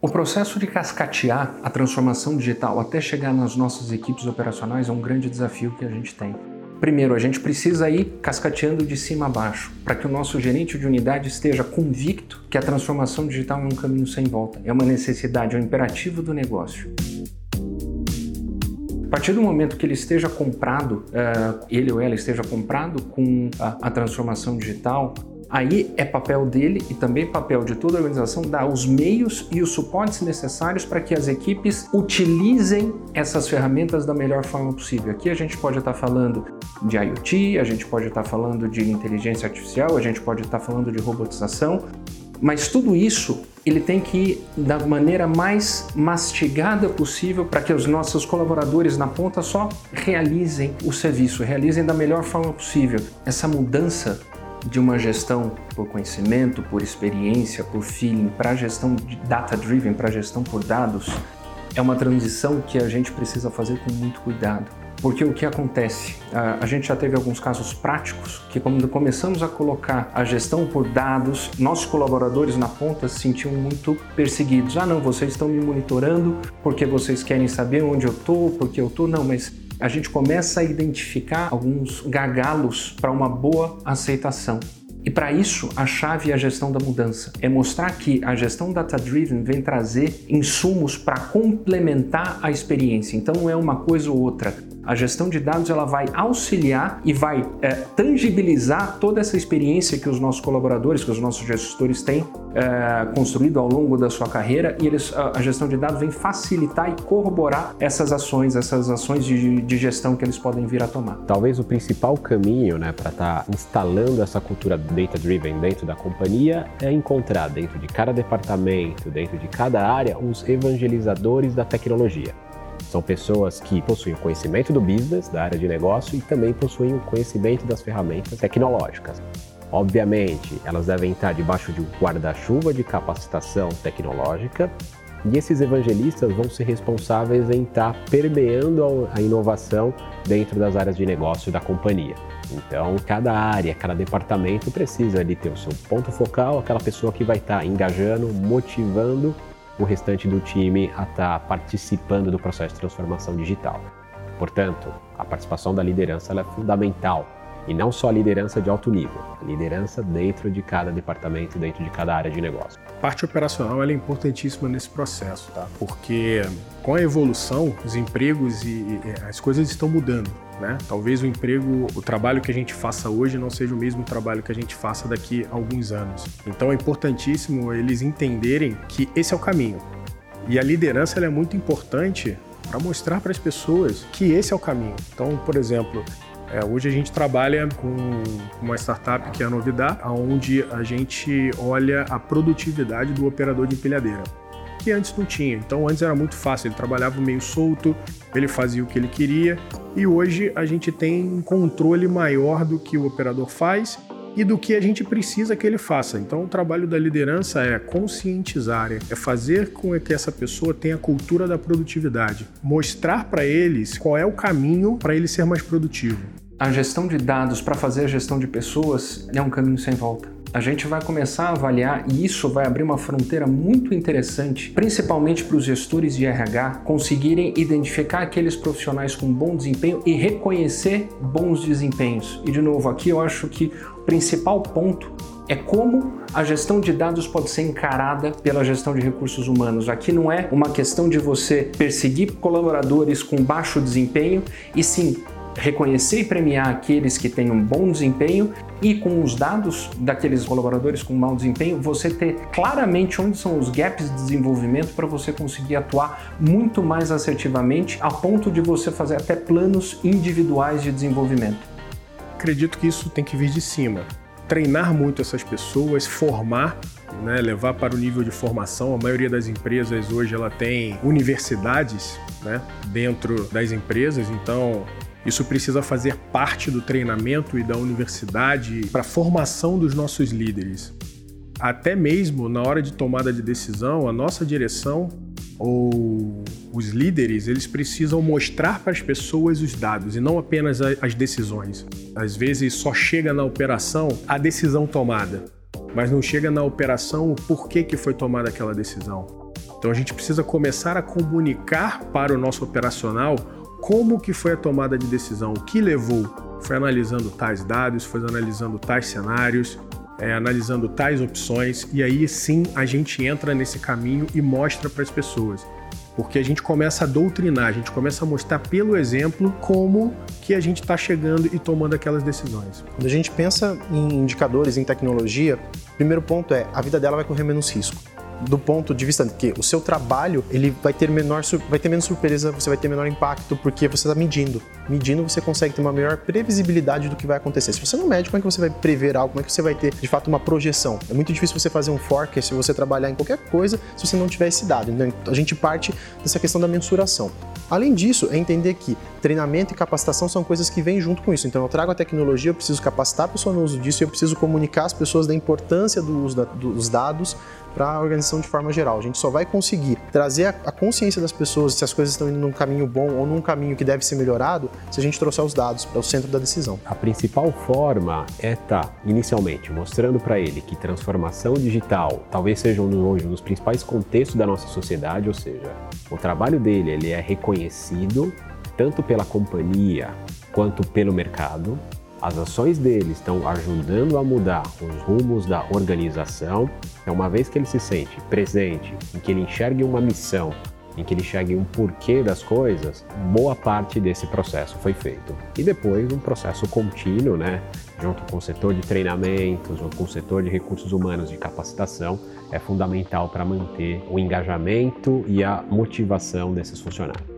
O processo de cascatear a transformação digital até chegar nas nossas equipes operacionais é um grande desafio que a gente tem. Primeiro, a gente precisa ir cascateando de cima a baixo, para que o nosso gerente de unidade esteja convicto que a transformação digital é um caminho sem volta, é uma necessidade, é um imperativo do negócio. A partir do momento que ele esteja comprado, uh, ele ou ela esteja comprado com a transformação digital, Aí é papel dele e também papel de toda a organização dar os meios e os suportes necessários para que as equipes utilizem essas ferramentas da melhor forma possível. Aqui a gente pode estar falando de IoT, a gente pode estar falando de inteligência artificial, a gente pode estar falando de robotização, mas tudo isso ele tem que ir da maneira mais mastigada possível para que os nossos colaboradores na ponta só realizem o serviço, realizem da melhor forma possível. Essa mudança de uma gestão por conhecimento, por experiência, por feeling, para gestão data-driven, para gestão por dados, é uma transição que a gente precisa fazer com muito cuidado. Porque o que acontece? A, gente já teve alguns casos práticos que, quando começamos a colocar a gestão por dados, nossos colaboradores na ponta se sentiam muito perseguidos. Ah, não, vocês estão me monitorando porque vocês querem saber onde eu estou, porque eu estou. Não, mas a gente começa a identificar alguns gargalos para uma boa aceitação. E para isso, a chave é a gestão da mudança. É mostrar que a gestão data-driven vem trazer insumos para complementar a experiência. Então não é uma coisa ou outra. A gestão de dados ela vai auxiliar e vai é, tangibilizar toda essa experiência que os nossos colaboradores, que os nossos gestores têm é, construído ao longo da sua carreira e eles, a, gestão de dados vem facilitar e corroborar essas ações, essas ações de, de gestão que eles podem vir a tomar. Talvez o principal caminho né, para estar tá instalando essa cultura data-driven dentro da companhia é encontrar dentro de cada departamento, dentro de cada área, os evangelizadores da tecnologia. São pessoas que possuem conhecimento do business, da área de negócio e também possuem o conhecimento das ferramentas tecnológicas. Obviamente, elas devem estar debaixo de um guarda-chuva de capacitação tecnológica e esses evangelistas vão ser responsáveis em estar permeando a inovação dentro das áreas de negócio da companhia. Então, cada área, cada departamento precisa ali ter o seu ponto focal, aquela pessoa que vai estar engajando, motivando o restante do time a estar tá participando do processo de transformação digital. Portanto, a participação da liderança é fundamental e não só a liderança de alto nível, a liderança dentro de cada departamento, dentro de cada área de negócio. A parte operacional é importantíssima nesse processo, tá? Porque com a evolução, os empregos e, e as coisas estão mudando. Né? Talvez o emprego, o trabalho que a gente faça hoje não seja o mesmo trabalho que a gente faça daqui a alguns anos. Então é importantíssimo eles entenderem que esse é o caminho. E a liderança é muito importante para mostrar para as pessoas que esse é o caminho. Então, por exemplo, é, hoje a gente trabalha com uma startup que é a Novidade, onde a gente olha a produtividade do operador de empilhadeira que antes não tinha. Então antes era muito fácil, ele trabalhava meio solto, ele fazia o que ele queria e hoje a gente tem um controle maior do que o operador faz e do que a gente precisa que ele faça. Então, o trabalho da liderança é conscientizar, é fazer com que essa pessoa tenha a cultura da produtividade, mostrar para eles qual é o caminho para ele ser mais produtivo. A gestão de dados para fazer a gestão de pessoas é um caminho sem volta a gente vai começar a avaliar e isso vai abrir uma fronteira muito interessante, principalmente para os gestores de RH conseguirem identificar aqueles profissionais com bom desempenho e reconhecer bons desempenhos. E de novo, aqui eu acho que o principal ponto é como a gestão de dados pode ser encarada pela gestão de recursos humanos. Aqui não é uma questão de você perseguir colaboradores com baixo desempenho, e sim reconhecer e premiar aqueles que têm um bom desempenho e com os dados daqueles colaboradores com mau desempenho, você ter claramente onde são os gaps de desenvolvimento para você conseguir atuar muito mais assertivamente, a ponto de você fazer até planos individuais de desenvolvimento. Acredito que isso tem que vir de cima. Treinar muito essas pessoas, formar né, levar para o nível de formação. A maioria das empresas hoje ela tem universidades né, dentro das empresas, então isso precisa fazer parte do treinamento e da universidade para a formação dos nossos líderes. Até mesmo na hora de tomada de decisão, a nossa direção ou os líderes, eles precisam mostrar para as pessoas os dados e não apenas as decisões. Às vezes só chega na operação a decisão tomada, mas não chega na operação o porquê que foi tomada aquela decisão. Então a gente precisa começar a comunicar para o nosso operacional como que foi a tomada de decisão, o que levou. Foi analisando tais dados, foi analisando tais cenários, é, analisando tais opções, e aí sim a gente entra nesse caminho e mostra para as pessoas. Porque a gente começa a doutrinar, a gente começa a mostrar pelo exemplo como que a gente está chegando e tomando aquelas decisões. Quando a gente pensa em indicadores, em tecnologia, o primeiro ponto é a vida dela vai correr menos risco do ponto de vista que o seu trabalho ele vai ter menor vai ter menos surpresa, você vai ter menor impacto porque você está medindo. Medindo você consegue ter uma melhor previsibilidade do que vai acontecer. Se você não mede, como é que você vai prever algo? Como é que você vai ter de fato uma projeção? É muito difícil você fazer um forecast se você trabalhar em qualquer coisa se você não tiver esse dado. Então a gente parte dessa questão da mensuração. Além disso, é entender que treinamento e capacitação são coisas que vêm junto com isso. Então eu trago a tecnologia, eu preciso capacitar a pessoa no uso disso eu preciso comunicar às pessoas da importância do uso da, dos dados para a organização de forma geral. A gente só vai conseguir trazer a, a, consciência das pessoas se as coisas estão indo num caminho bom ou num caminho que deve ser melhorado se a gente trouxer os dados para o centro da decisão. A principal forma é estar, tá, inicialmente, mostrando para ele que transformação digital talvez seja um, hoje um dos principais contextos da nossa sociedade, ou seja, o trabalho dele ele é reconhecido tanto pela companhia quanto pelo mercado as ações dele estão ajudando a mudar os rumos da organização. Então, uma vez que ele se sente presente, em que ele enxergue uma missão, em que ele enxergue um porquê das coisas, boa parte desse processo foi feito. E depois um processo contínuo, né, junto com o setor de treinamento, junto com o setor de recursos humanos de capacitação, é fundamental para manter o engajamento e a motivação desses funcionários.